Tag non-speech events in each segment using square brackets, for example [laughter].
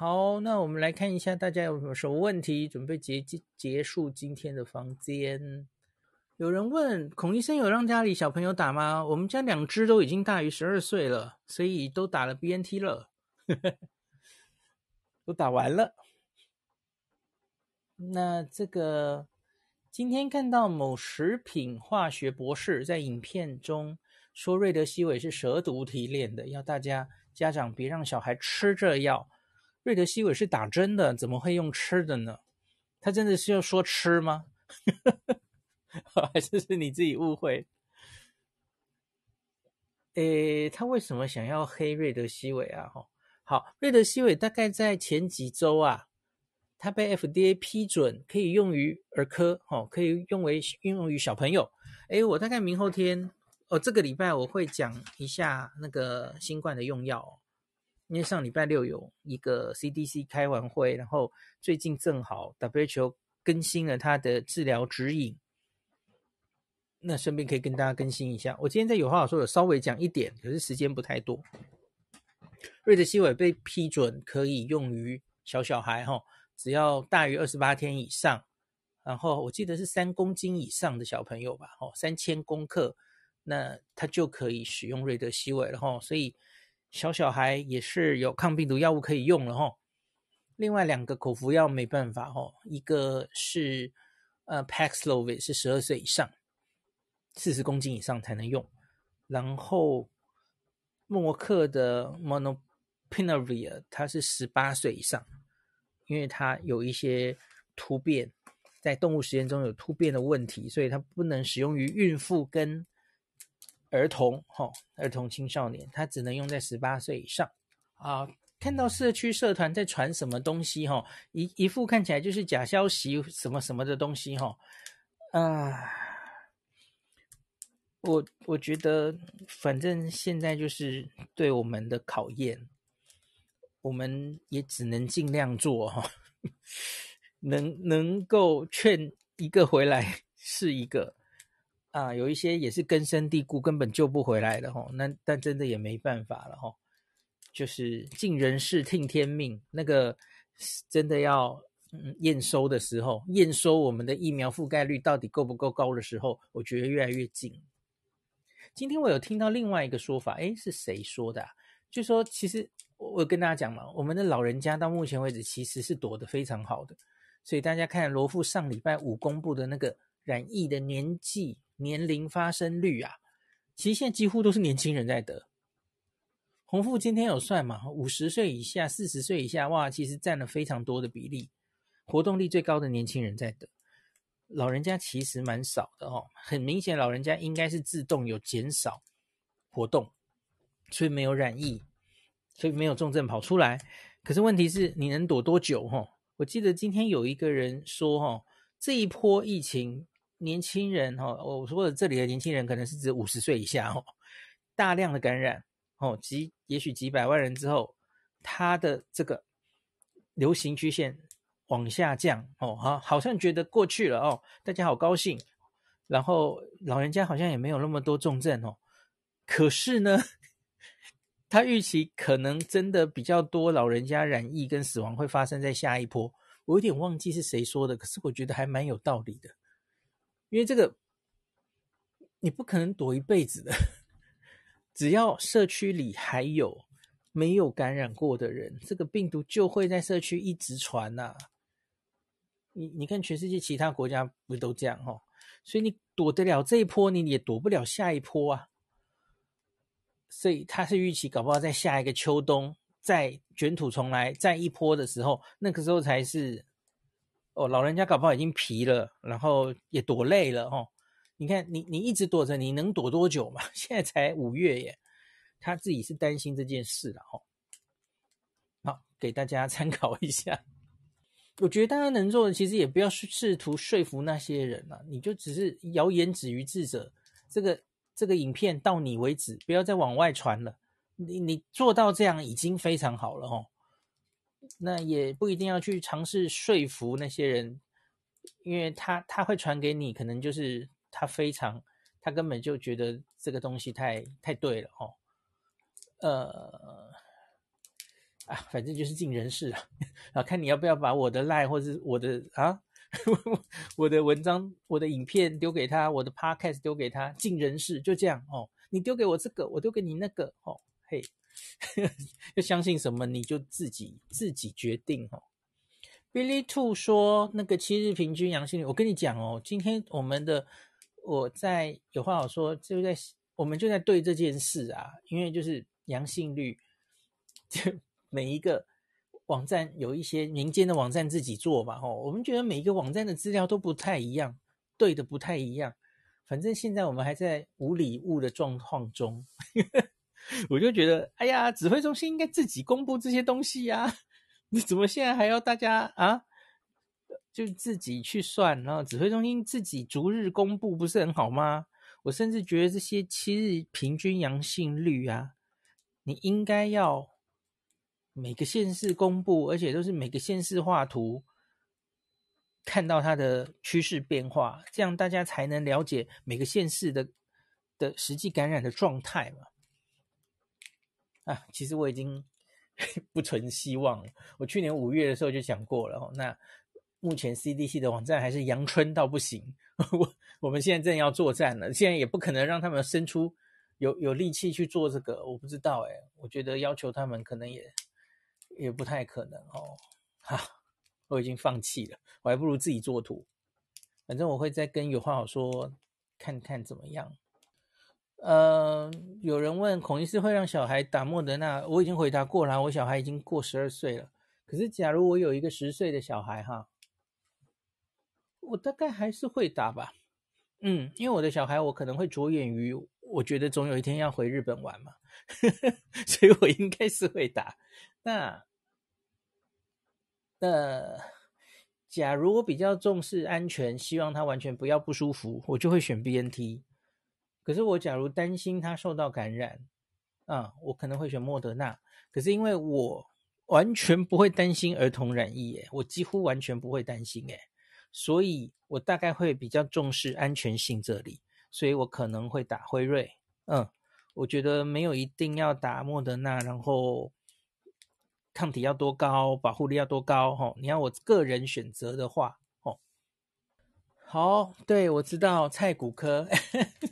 好，那我们来看一下大家有什么什么问题，准备结结结束今天的房间。有人问孔医生有让家里小朋友打吗？我们家两只都已经大于十二岁了，所以都打了 BNT 了，[laughs] 都打完了。那这个今天看到某食品化学博士在影片中说瑞德西韦是蛇毒提炼的，要大家家长别让小孩吃这药。瑞德西韦是打针的，怎么会用吃的呢？他真的是要说吃吗？[laughs] 还是是你自己误会？诶，他为什么想要黑瑞德西韦啊？哈，好，瑞德西韦大概在前几周啊，他被 FDA 批准可以用于儿科，哦，可以用为应用于小朋友。诶，我大概明后天，哦，这个礼拜我会讲一下那个新冠的用药，因为上礼拜六有一个 CDC 开完会，然后最近正好 WHO 更新了它的治疗指引。那顺便可以跟大家更新一下，我今天在有话好说有稍微讲一点，可是时间不太多。瑞德西韦被批准可以用于小小孩哈，只要大于二十八天以上，然后我记得是三公斤以上的小朋友吧，哦，三千公克，那他就可以使用瑞德西韦了哈。所以小小孩也是有抗病毒药物可以用了哈。另外两个口服药没办法哈，一个是呃 Paxlovid 是十二岁以上。四十公斤以上才能用，然后默克的 Monopinavir 它是十八岁以上，因为它有一些突变，在动物实验中有突变的问题，所以它不能使用于孕妇跟儿童，哈，儿童青少年，他只能用在十八岁以上。啊，看到社区社团在传什么东西，哈，一一副看起来就是假消息，什么什么的东西，哈，啊。我我觉得，反正现在就是对我们的考验，我们也只能尽量做哈，[laughs] 能能够劝一个回来是一个啊，有一些也是根深蒂固，根本救不回来的哈。那但真的也没办法了哈，就是尽人事听天命，那个真的要嗯验收的时候，验收我们的疫苗覆盖率到底够不够高的时候，我觉得越来越近。今天我有听到另外一个说法，诶，是谁说的啊？就说其实我跟大家讲嘛，我们的老人家到目前为止其实是躲得非常好的，所以大家看罗富上礼拜五公布的那个染疫的年纪年龄发生率啊，其实现在几乎都是年轻人在得。洪富今天有算嘛，五十岁以下、四十岁以下，哇，其实占了非常多的比例，活动力最高的年轻人在得。老人家其实蛮少的哦，很明显，老人家应该是自动有减少活动，所以没有染疫，所以没有重症跑出来。可是问题是，你能躲多久？哈，我记得今天有一个人说，哈，这一波疫情，年轻人，哈，我说的这里的年轻人可能是指五十岁以下，哦，大量的感染，哦，几也许几百万人之后，他的这个流行曲线。往下降哦，好，好像觉得过去了哦，大家好高兴，然后老人家好像也没有那么多重症哦，可是呢，[laughs] 他预期可能真的比较多老人家染疫跟死亡会发生在下一波，我有点忘记是谁说的，可是我觉得还蛮有道理的，因为这个你不可能躲一辈子的，[laughs] 只要社区里还有没有感染过的人，这个病毒就会在社区一直传呐、你你看，全世界其他国家不都这样哦？所以你躲得了这一波，你也躲不了下一波啊。所以他是预期，搞不好在下一个秋冬再卷土重来，再一波的时候，那个时候才是哦，老人家搞不好已经疲了，然后也躲累了哦。你看，你你一直躲着，你能躲多久嘛？[laughs] 现在才五月耶，他自己是担心这件事了哦。好，给大家 [laughs] 参考一下。我觉得大家能做的，其实也不要试图说服那些人了，你就只是谣言止于智者。这个这个影片到你为止，不要再往外传了。你你做到这样已经非常好了哦。那也不一定要去尝试说服那些人，因为他他会传给你，可能就是他非常他根本就觉得这个东西太太对了哦。呃。啊，反正就是尽人事啊，[laughs] 啊，看你要不要把我的赖或者我的啊，[laughs] 我的文章、我的影片丢给他，我的 podcast 丢给他，尽人事，就这样哦。你丢给我这个，我丢给你那个，哦，嘿，[laughs] 要相信什么你就自己自己决定哦。Billy Two 说那个七日平均阳性率，我跟你讲哦，今天我们的我在有话好说，就在我们就在对这件事啊，因为就是阳性率就。[laughs] 每一个网站有一些民间的网站自己做嘛，吼，我们觉得每一个网站的资料都不太一样，对的不太一样。反正现在我们还在无礼物的状况中，我就觉得，哎呀，指挥中心应该自己公布这些东西呀，[laughs] 你怎么现在还要大家啊？就自己去算，然后指挥中心自己逐日公布，不是很好吗？我甚至觉得这些七日平均阳性率啊，你应该要。每个县市公布，而且都是每个县市画图，看到它的趋势变化，这样大家才能了解每个县市的的实际感染的状态嘛。啊，[laughs] 其实我已经 [laughs] 不存希望了。我去年五月的时候就讲过了，那目前 CDC 的网站还是阳春到不行。[laughs] 我我们现在正要作战了，现在也不可能让他们生出有有力气去做这个。我不知道哎，我觉得要求他们可能也。也不太可能哦，哈，我已经放弃了，我还不如自己做图。反正我会再跟有话好说，看看怎么样。呃，有人问孔医师会让小孩打莫德纳，我已经回答过了，我小孩已经过十二岁了。可是假如我有一个十岁的小孩哈，我大概还是会打吧。嗯，因为我的小孩我可能会着眼于，我觉得总有一天要回日本玩嘛，[laughs] 所以我应该是会打。那。那假如我比较重视安全，希望他完全不要不舒服，我就会选 BNT。可是我假如担心他受到感染，啊，我可能会选莫德纳。可是因为我完全不会担心儿童染疫，诶，我几乎完全不会担心，诶，所以我大概会比较重视安全性这里，所以我可能会打辉瑞。嗯，我觉得没有一定要打莫德纳，然后。抗体要多高，保护力要多高？哦，你要我个人选择的话，哦，好，对，我知道蔡骨科，[laughs]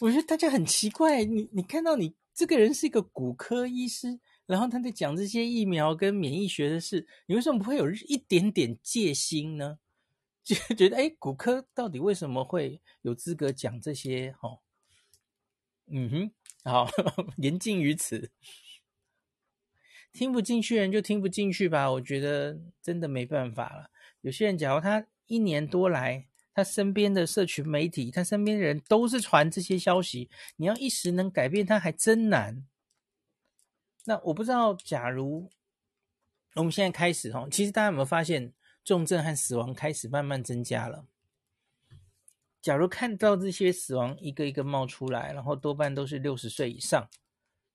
我觉得大家很奇怪，你你看到你这个人是一个骨科医师，然后他在讲这些疫苗跟免疫学的事，你为什么不会有一点点戒心呢？[laughs] 就觉得，哎，骨科到底为什么会有资格讲这些？哦，嗯哼，好，[laughs] 言尽于此。听不进去人就听不进去吧，我觉得真的没办法了。有些人，假如他一年多来，他身边的社群媒体，他身边的人都是传这些消息，你要一时能改变他还真难。那我不知道，假如我们现在开始哈，其实大家有没有发现，重症和死亡开始慢慢增加了？假如看到这些死亡一个一个冒出来，然后多半都是六十岁以上，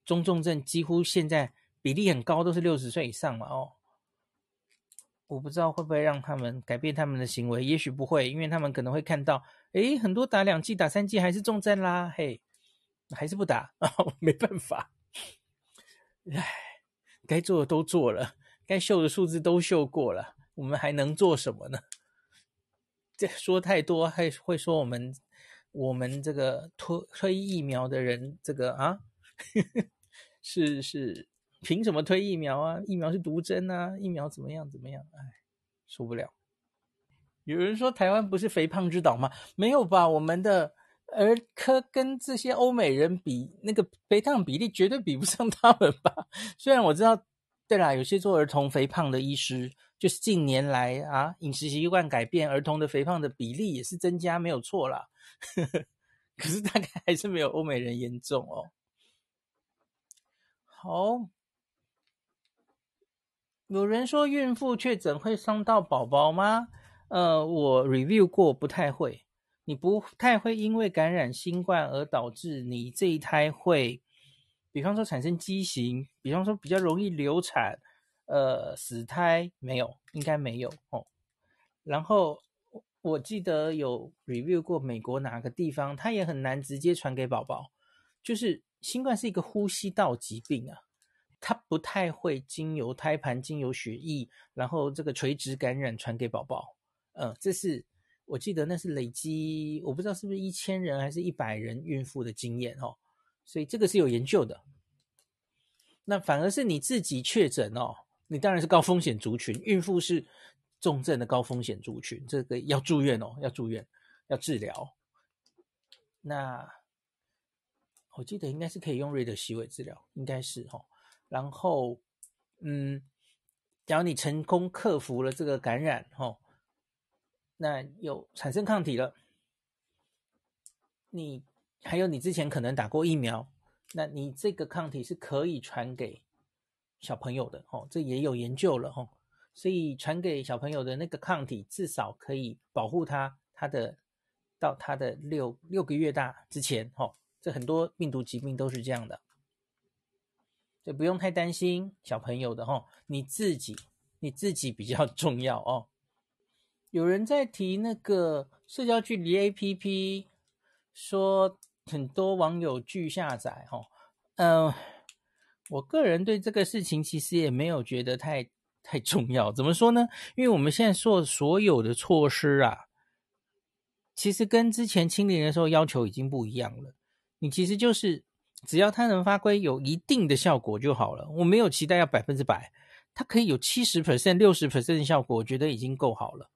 中重症几乎现在。比例很高，都是六十岁以上嘛。哦，我不知道会不会让他们改变他们的行为，也许不会，因为他们可能会看到，诶，很多打两剂、打三剂还是重症啦，嘿，还是不打，哦，[laughs] 没办法。唉，该做的都做了，该秀的数字都秀过了，我们还能做什么呢？这说太多，还会说我们我们这个推推疫苗的人，这个啊，是 [laughs] 是。凭什么推疫苗啊？疫苗是毒针啊！疫苗怎么样？怎么样？哎，受不了。有人说台湾不是肥胖之岛吗？没有吧？我们的儿科跟这些欧美人比，那个肥胖比例绝对比不上他们吧？虽然我知道，对啦，有些做儿童肥胖的医师，就是近年来啊，饮食习惯改变，儿童的肥胖的比例也是增加，没有错啦。[laughs] 可是大概还是没有欧美人严重哦。好。有人说孕妇确诊会伤到宝宝吗？呃，我 review 过，不太会。你不太会因为感染新冠而导致你这一胎会，比方说产生畸形，比方说比较容易流产，呃，死胎没有，应该没有哦。然后我记得有 review 过美国哪个地方，它也很难直接传给宝宝，就是新冠是一个呼吸道疾病啊。它不太会经由胎盘、经由血液，然后这个垂直感染传给宝宝。嗯，这是我记得那是累积，我不知道是不是一千人还是一百人孕妇的经验哦，所以这个是有研究的。那反而是你自己确诊哦，你当然是高风险族群，孕妇是重症的高风险族群，这个要住院哦，要住院，要治疗。那我记得应该是可以用瑞德西韦治疗，应该是哦。然后，嗯，假如你成功克服了这个感染，哦，那有产生抗体了，你还有你之前可能打过疫苗，那你这个抗体是可以传给小朋友的，哦，这也有研究了，哦，所以传给小朋友的那个抗体至少可以保护他，他的到他的六六个月大之前，哦，这很多病毒疾病都是这样的。就不用太担心小朋友的哦，你自己你自己比较 [laughs] 重要哦。有人在提那个社交距离 APP，说很多网友拒下载哦。嗯，我个人对这个事情其实也没有觉得太太重要。怎么说呢？因为我们现在做所有的措施啊，其实跟之前清零的时候要求已经不一样了。你其实就是。只要它能发挥有一定的效果就好了，我没有期待要百分之百，它可以有七十 percent、六十 percent 的效果，我觉得已经够好了。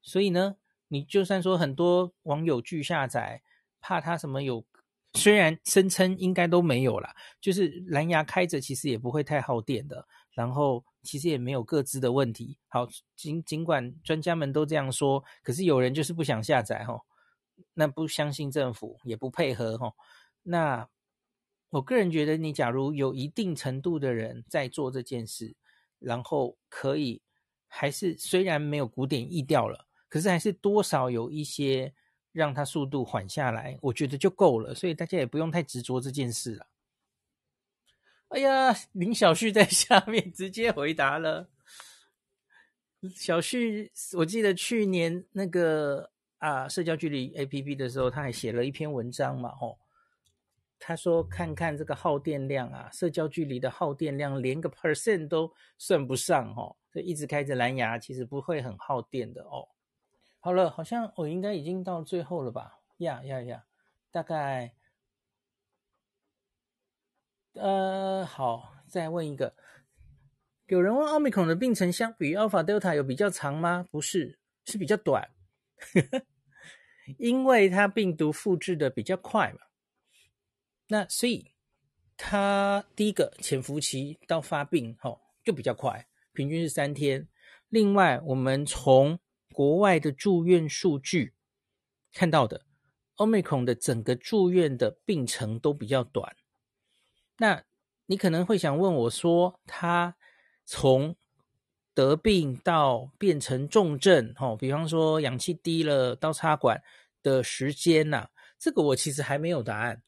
所以呢，你就算说很多网友拒下载，怕它什么有，虽然声称应该都没有啦，就是蓝牙开着其实也不会太耗电的，然后其实也没有各自的问题。好，尽尽管专家们都这样说，可是有人就是不想下载齁，那不相信政府也不配合齁，那。我个人觉得，你假如有一定程度的人在做这件事，然后可以还是虽然没有古典疫调了，可是还是多少有一些让它速度缓下来，我觉得就够了。所以大家也不用太执着这件事了。哎呀，林小旭在下面直接回答了。小旭，我记得去年那个啊社交距离 APP 的时候，他还写了一篇文章嘛，吼。他说：“看看这个耗电量啊，社交距离的耗电量连个 percent 都算不上哦。所以一直开着蓝牙，其实不会很耗电的哦。好了，好像我应该已经到最后了吧？呀呀呀，大概……呃，好，再问一个。有人问奥密克戎的病程相比 Alpha Delta 有比较长吗？不是，是比较短，[laughs] 因为它病毒复制的比较快嘛。”那所以，它第一个潜伏期到发病吼就比较快，平均是三天。另外，我们从国外的住院数据看到的，Omicron 的整个住院的病程都比较短。那你可能会想问我说，他从得病到变成重症，吼，比方说氧气低了到插管的时间呐，这个我其实还没有答案。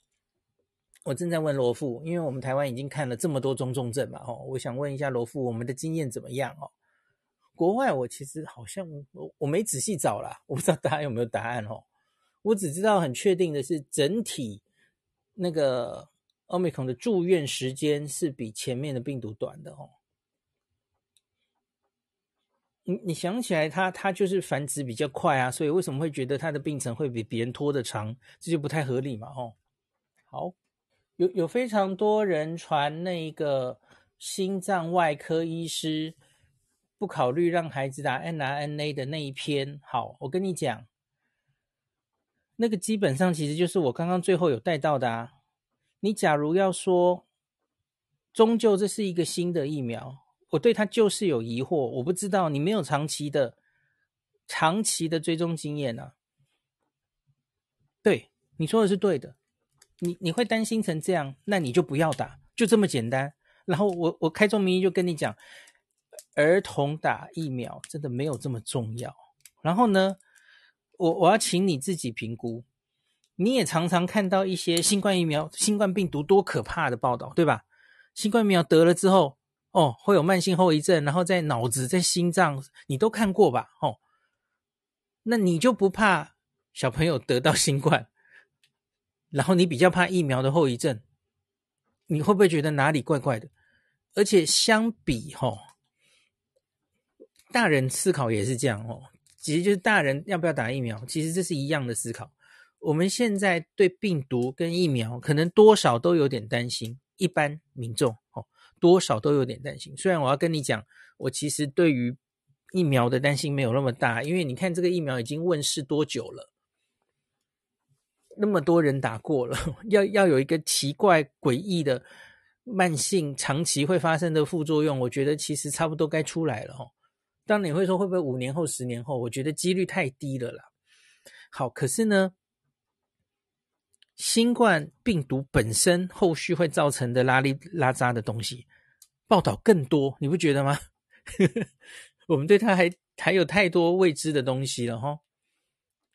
我正在问罗富，因为我们台湾已经看了这么多中重症嘛，哦，我想问一下罗富，我们的经验怎么样哦？国外我其实好像我我没仔细找啦，我不知道大家有没有答案哦。我只知道很确定的是，整体那个 Omicron 的住院时间是比前面的病毒短的哦。你你想起来它，它就是繁殖比较快啊，所以为什么会觉得它的病程会比别人拖得长？这就不太合理嘛，哦。好。有有非常多人传那个心脏外科医师不考虑让孩子打 mRNA 的那一篇。好，我跟你讲，那个基本上其实就是我刚刚最后有带到的啊。你假如要说，终究这是一个新的疫苗，我对它就是有疑惑。我不知道你没有长期的、长期的追踪经验啊。对，你说的是对的。你你会担心成这样，那你就不要打，就这么简单。然后我我开宗明义就跟你讲，儿童打疫苗真的没有这么重要。然后呢，我我要请你自己评估。你也常常看到一些新冠疫苗、新冠病毒多可怕的报道，对吧？新冠疫苗得了之后，哦，会有慢性后遗症，然后在脑子、在心脏，你都看过吧？哦，那你就不怕小朋友得到新冠？然后你比较怕疫苗的后遗症，你会不会觉得哪里怪怪的？而且相比吼，大人思考也是这样哦。其实就是大人要不要打疫苗，其实这是一样的思考。我们现在对病毒跟疫苗可能多少都有点担心，一般民众哦多少都有点担心。虽然我要跟你讲，我其实对于疫苗的担心没有那么大，因为你看这个疫苗已经问世多久了，那么多人打过了，[laughs] 要要有一个奇怪诡异的慢性长期会发生的副作用，我觉得其实差不多该出来了哦。当你会说会不会五年后、十年后？我觉得几率太低了啦。好，可是呢，新冠病毒本身后续会造成的拉力拉杂的东西，报道更多，你不觉得吗？[laughs] 我们对它还还有太多未知的东西了哈。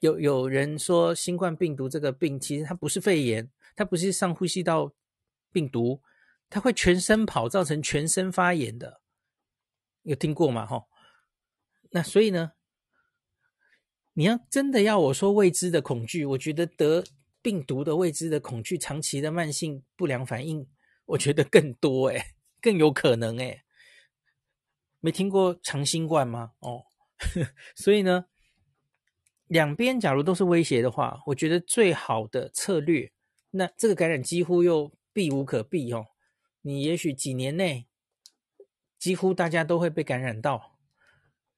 有有人说新冠病毒这个病其实它不是肺炎，它不是上呼吸道病毒，它会全身跑，造成全身发炎的，有听过吗？哈。那所以呢，你要真的要我说未知的恐惧，我觉得得病毒的未知的恐惧，长期的慢性不良反应，我觉得更多诶，更有可能诶。没听过长新冠吗？哦，[laughs] 所以呢，两边假如都是威胁的话，我觉得最好的策略，那这个感染几乎又避无可避哦。你也许几年内，几乎大家都会被感染到。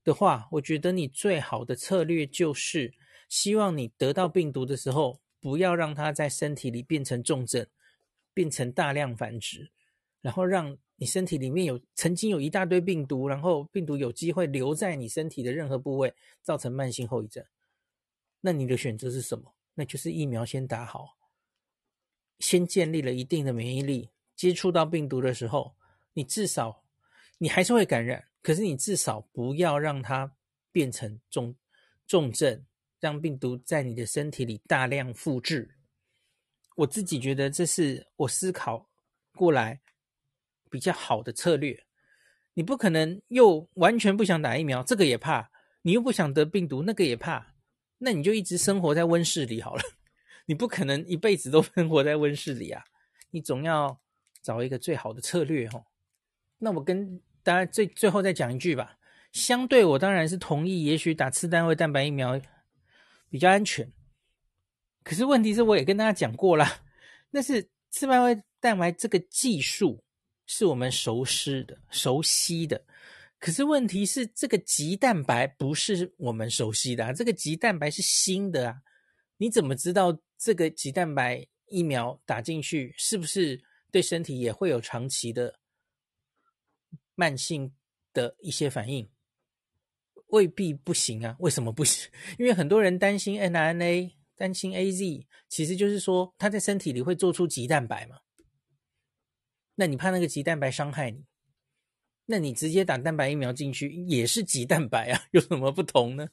的话，我觉得你最好的策略就是，希望你得到病毒的时候，不要让它在身体里变成重症，变成大量繁殖，然后让你身体里面有曾经有一大堆病毒，然后病毒有机会留在你身体的任何部位，造成慢性后遗症。那你的选择是什么？那就是疫苗先打好，先建立了一定的免疫力，接触到病毒的时候，你至少你还是会感染。可是你至少不要让它变成重重症，让病毒在你的身体里大量复制。我自己觉得这是我思考过来比较好的策略。你不可能又完全不想打疫苗，这个也怕；你又不想得病毒，那个也怕。那你就一直生活在温室里好了。[laughs] 你不可能一辈子都 [laughs] 生活在温室里啊！你总要找一个最好的策略哦。那我跟大家，最最后再讲一句吧。相对，我当然是同意，也许打次单位蛋白疫苗比较安全。可是问题是，我也跟大家讲过了，那是次单位蛋白这个技术是我们熟悉的、熟悉的。可是问题是，这个棘蛋白不是我们熟悉的啊，这个棘蛋白是新的啊。你怎么知道这个棘蛋白疫苗打进去是不是对身体也会有长期的？慢性的一些反应未必不行啊？为什么不行？[laughs] 因为很多人担心 mRNA，担心 AZ，其实就是说它在身体里会做出棘蛋白嘛。那你怕那个棘蛋白伤害你？那你直接打蛋白疫苗进去也是棘蛋白啊，[laughs] 有什么不同呢？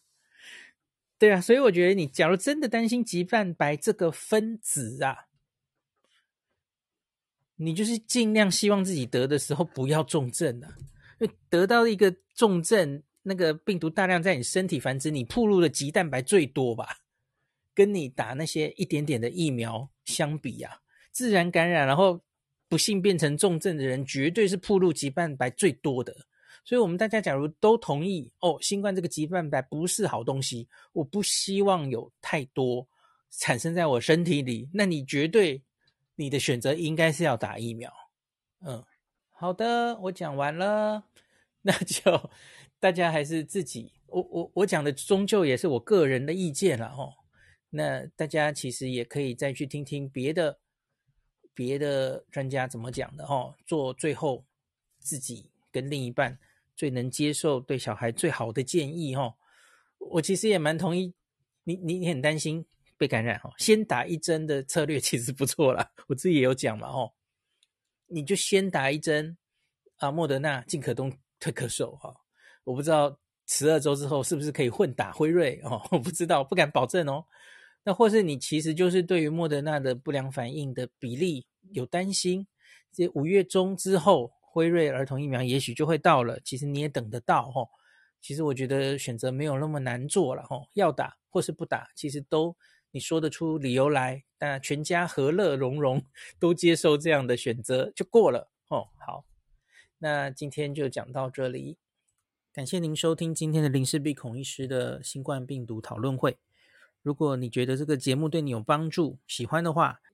对啊，所以我觉得你假如真的担心棘蛋白这个分子啊。你就是尽量希望自己得的时候不要重症啊，因为得到一个重症，那个病毒大量在你身体繁殖，你暴露的棘蛋白最多吧？跟你打那些一点点的疫苗相比啊，自然感染然后不幸变成重症的人，绝对是暴露棘蛋白最多的。所以，我们大家假如都同意哦，新冠这个棘蛋白不是好东西，我不希望有太多产生在我身体里，那你绝对。你的选择应该是要打疫苗，嗯，好的，我讲完了，[laughs] 那就大家还是自己，我我我讲的终究也是我个人的意见了哦，那大家其实也可以再去听听别的别的专家怎么讲的哦，做最后自己跟另一半最能接受对小孩最好的建议哦，我其实也蛮同意，你你你很担心。被感染哈，先打一针的策略其实不错啦，我自己也有讲嘛哦，你就先打一针啊，莫德纳进可攻退可守哈，我不知道十二周之后是不是可以混打辉瑞哦，我不知道，不敢保证哦。那或是你其实就是对于莫德纳的不良反应的比例有担心，这五月中之后辉瑞儿童疫苗也许就会到了，其实你也等得到哈。其实我觉得选择没有那么难做了哈，要打或是不打，其实都。你说得出理由来，那全家和乐融融，都接受这样的选择就过了哦。好，那今天就讲到这里，感谢您收听今天的林氏璧孔医师的新冠病毒讨论会。如果你觉得这个节目对你有帮助，喜欢的话，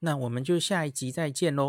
那我们就下一集再见喽。